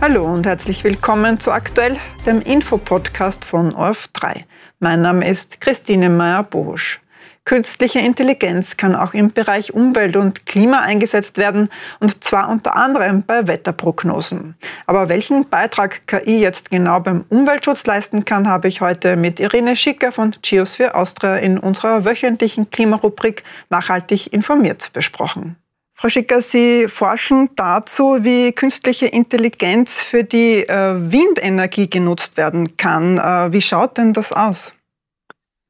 Hallo und herzlich willkommen zu Aktuell, dem Infopodcast von ORF3. Mein Name ist Christine Meyer-Bohusch. Künstliche Intelligenz kann auch im Bereich Umwelt und Klima eingesetzt werden, und zwar unter anderem bei Wetterprognosen. Aber welchen Beitrag KI jetzt genau beim Umweltschutz leisten kann, habe ich heute mit Irene Schicker von Geosphere Austria in unserer wöchentlichen Klimarubrik Nachhaltig informiert besprochen. Frau Schicker, Sie forschen dazu, wie künstliche Intelligenz für die äh, Windenergie genutzt werden kann. Äh, wie schaut denn das aus?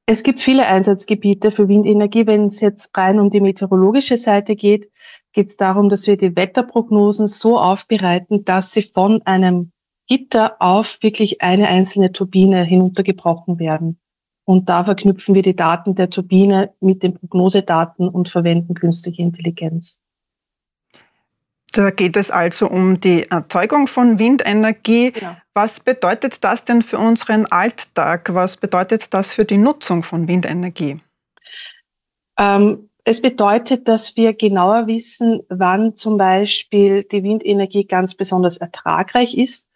Es gibt viele Einsatzgebiete für Windenergie. Wenn es jetzt rein um die meteorologische Seite geht, geht es darum, dass wir die Wetterprognosen so aufbereiten, dass sie von einem Gitter auf wirklich eine einzelne Turbine hinuntergebrochen werden. Und da verknüpfen wir die Daten der Turbine mit den Prognosedaten und verwenden künstliche Intelligenz. Da geht es also um die Erzeugung von Windenergie. Genau. Was bedeutet das denn für unseren Alltag? Was bedeutet das für die Nutzung von Windenergie? Ähm, es bedeutet, dass wir genauer wissen, wann zum Beispiel die Windenergie ganz besonders ertragreich ist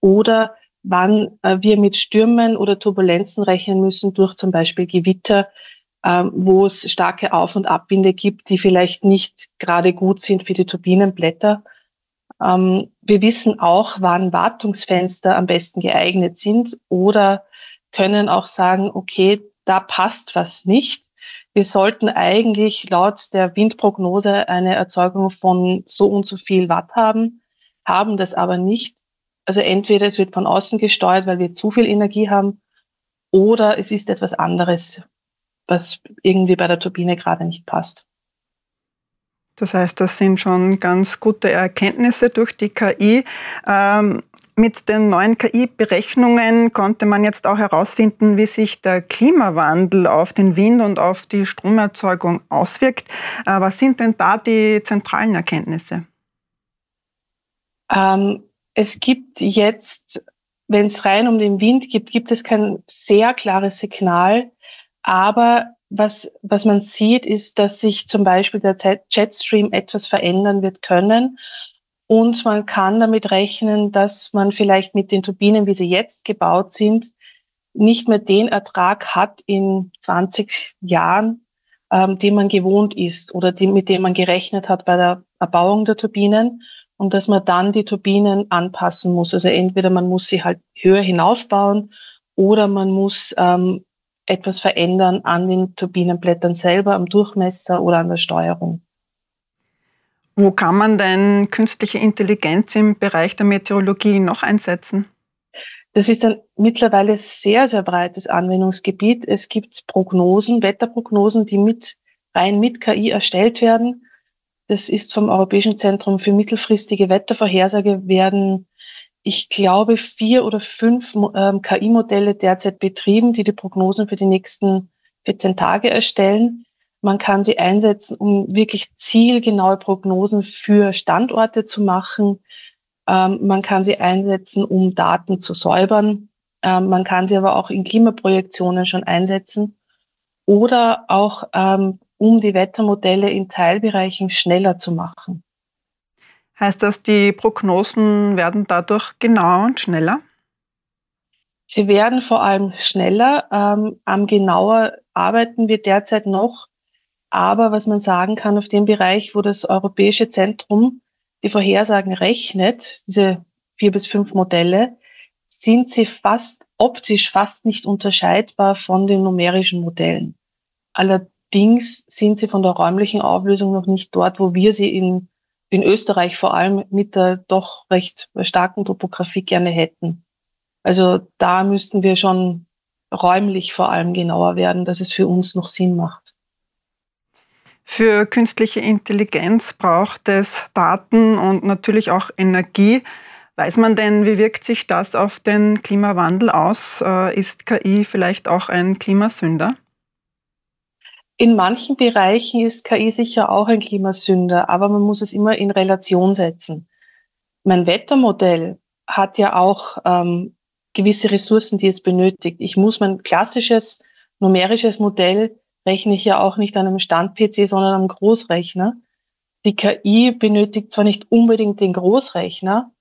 oder wann äh, wir mit Stürmen oder Turbulenzen rechnen müssen durch zum Beispiel Gewitter, wo es starke Auf- und Abwinde gibt, die vielleicht nicht gerade gut sind für die Turbinenblätter. Ähm, wir wissen auch, wann Wartungsfenster am besten geeignet sind oder können auch sagen, okay, da passt was nicht. Wir sollten eigentlich laut der Windprognose eine Erzeugung von so und so viel Watt haben, haben das aber nicht. Also entweder es wird von außen gesteuert, weil wir zu viel Energie haben, oder es ist etwas anderes, was irgendwie bei der Turbine gerade nicht passt. Das heißt, das sind schon ganz gute Erkenntnisse durch die KI. Ähm, mit den neuen KI-Berechnungen konnte man jetzt auch herausfinden, wie sich der Klimawandel auf den Wind und auf die Stromerzeugung auswirkt. Äh, was sind denn da die zentralen Erkenntnisse? Ähm, es gibt jetzt, wenn es rein um den Wind geht, gibt es kein sehr klares Signal, aber was, was man sieht, ist, dass sich zum Beispiel der Jetstream etwas verändern wird können. Und man kann damit rechnen, dass man vielleicht mit den Turbinen, wie sie jetzt gebaut sind, nicht mehr den Ertrag hat in 20 Jahren, ähm, den man gewohnt ist oder die, mit dem man gerechnet hat bei der Erbauung der Turbinen und dass man dann die Turbinen anpassen muss. Also entweder man muss sie halt höher hinaufbauen oder man muss ähm, etwas verändern an den Turbinenblättern selber, am Durchmesser oder an der Steuerung. Wo kann man denn künstliche Intelligenz im Bereich der Meteorologie noch einsetzen? Das ist ein mittlerweile sehr, sehr breites Anwendungsgebiet. Es gibt Prognosen, Wetterprognosen, die mit, rein mit KI erstellt werden. Das ist vom Europäischen Zentrum für mittelfristige Wettervorhersage werden ich glaube, vier oder fünf ähm, KI-Modelle derzeit betrieben, die die Prognosen für die nächsten 14 Tage erstellen. Man kann sie einsetzen, um wirklich zielgenaue Prognosen für Standorte zu machen. Ähm, man kann sie einsetzen, um Daten zu säubern. Ähm, man kann sie aber auch in Klimaprojektionen schon einsetzen oder auch ähm, um die Wettermodelle in Teilbereichen schneller zu machen. Heißt das, die Prognosen werden dadurch genauer und schneller? Sie werden vor allem schneller. Ähm, am genauer arbeiten wir derzeit noch. Aber was man sagen kann, auf dem Bereich, wo das Europäische Zentrum die Vorhersagen rechnet, diese vier bis fünf Modelle, sind sie fast optisch fast nicht unterscheidbar von den numerischen Modellen. Allerdings sind sie von der räumlichen Auflösung noch nicht dort, wo wir sie in in Österreich vor allem mit der doch recht starken Topografie gerne hätten. Also da müssten wir schon räumlich vor allem genauer werden, dass es für uns noch Sinn macht. Für künstliche Intelligenz braucht es Daten und natürlich auch Energie. Weiß man denn, wie wirkt sich das auf den Klimawandel aus? Äh, ist KI vielleicht auch ein Klimasünder? In manchen Bereichen ist KI sicher auch ein Klimasünder, aber man muss es immer in Relation setzen. Mein Wettermodell hat ja auch ähm, gewisse Ressourcen, die es benötigt. Ich muss mein klassisches numerisches Modell rechne ich ja auch nicht an einem Stand-PC, sondern am Großrechner. Die KI benötigt zwar nicht unbedingt den Großrechner,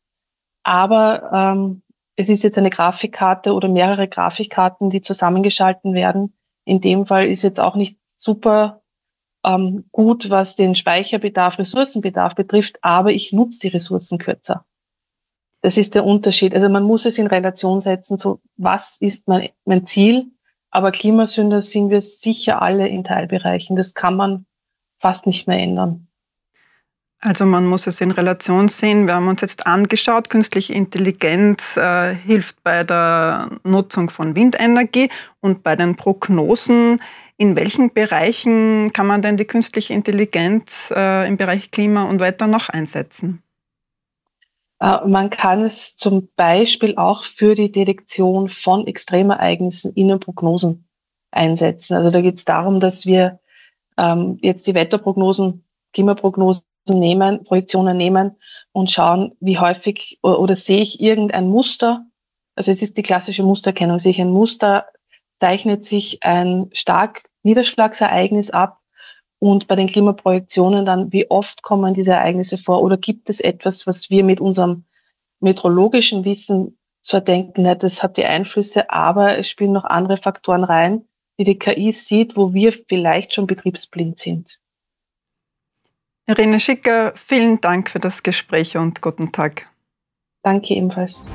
Aber ähm, es ist jetzt eine Grafikkarte oder mehrere Grafikkarten, die zusammengeschalten werden. In dem Fall ist jetzt auch nicht super ähm, gut, was den Speicherbedarf, Ressourcenbedarf betrifft, aber ich nutze die Ressourcen kürzer. Das ist der Unterschied. Also man muss es in Relation setzen zu, was ist mein, mein Ziel? Aber Klimasünder sind wir sicher alle in Teilbereichen. Das kann man fast nicht mehr ändern. Also man muss es in Relation sehen. Wir haben uns jetzt angeschaut, künstliche Intelligenz äh, hilft bei der Nutzung von Windenergie und bei den Prognosen. In welchen Bereichen kann man denn die künstliche Intelligenz äh, im Bereich Klima und Wetter noch einsetzen? Äh, man kann es zum Beispiel auch für die Detektion von Extremereignissen in den Prognosen einsetzen. Also da geht es darum, dass wir ähm, jetzt die Wetterprognosen, Klimaprognosen nehmen, Projektionen nehmen und schauen, wie häufig oder, sehe ich irgendein Muster. Also es ist die klassische Mustererkennung. Sehe ich ein Muster, zeichnet sich ein stark Niederschlagsereignis ab und bei den Klimaprojektionen dann, wie oft kommen diese Ereignisse vor oder gibt es etwas, was wir mit unserem meteorologischen Wissen zwar denken, das hat die Einflüsse, aber es spielen noch andere Faktoren rein, die die KI sieht, wo wir vielleicht schon betriebsblind sind. Irene Schicker, vielen Dank für das Gespräch und guten Tag. Danke ebenfalls.